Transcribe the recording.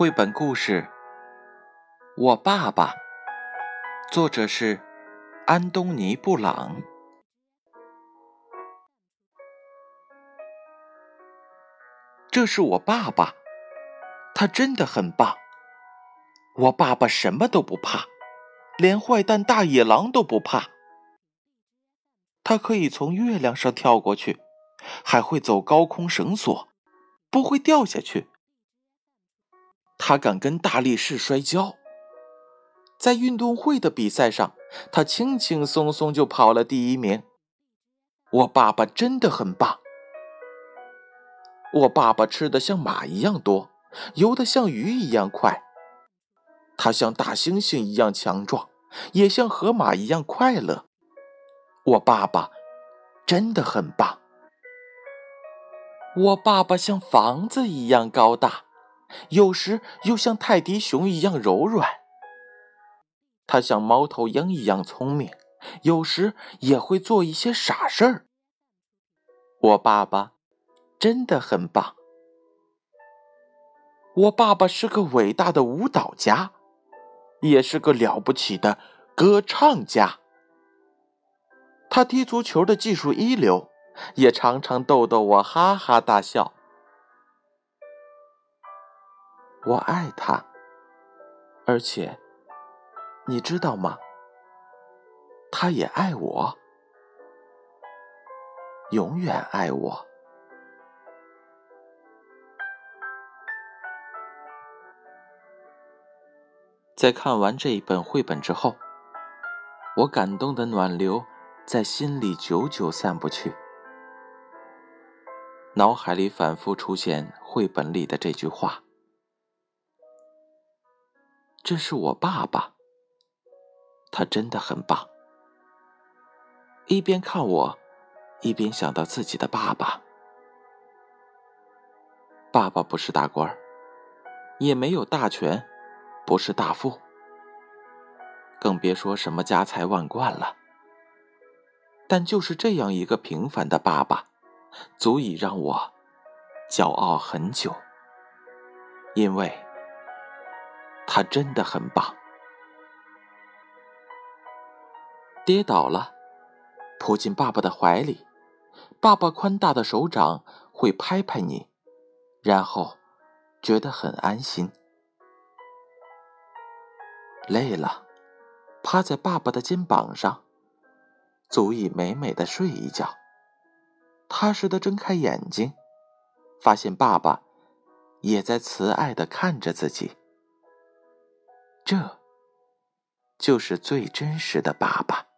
绘本故事《我爸爸》，作者是安东尼·布朗。这是我爸爸，他真的很棒。我爸爸什么都不怕，连坏蛋大野狼都不怕。他可以从月亮上跳过去，还会走高空绳索，不会掉下去。他敢跟大力士摔跤，在运动会的比赛上，他轻轻松松就跑了第一名。我爸爸真的很棒。我爸爸吃的像马一样多，游的像鱼一样快。他像大猩猩一样强壮，也像河马一样快乐。我爸爸真的很棒。我爸爸像房子一样高大。有时又像泰迪熊一样柔软，他像猫头鹰一样聪明，有时也会做一些傻事儿。我爸爸真的很棒。我爸爸是个伟大的舞蹈家，也是个了不起的歌唱家。他踢足球的技术一流，也常常逗得我哈哈大笑。我爱他，而且，你知道吗？他也爱我，永远爱我。在看完这一本绘本之后，我感动的暖流在心里久久散不去，脑海里反复出现绘本里的这句话。这是我爸爸，他真的很棒。一边看我，一边想到自己的爸爸。爸爸不是大官也没有大权，不是大富，更别说什么家财万贯了。但就是这样一个平凡的爸爸，足以让我骄傲很久，因为。他真的很棒。跌倒了，扑进爸爸的怀里，爸爸宽大的手掌会拍拍你，然后觉得很安心。累了，趴在爸爸的肩膀上，足以美美的睡一觉。踏实的睁开眼睛，发现爸爸也在慈爱的看着自己。这，就是最真实的爸爸。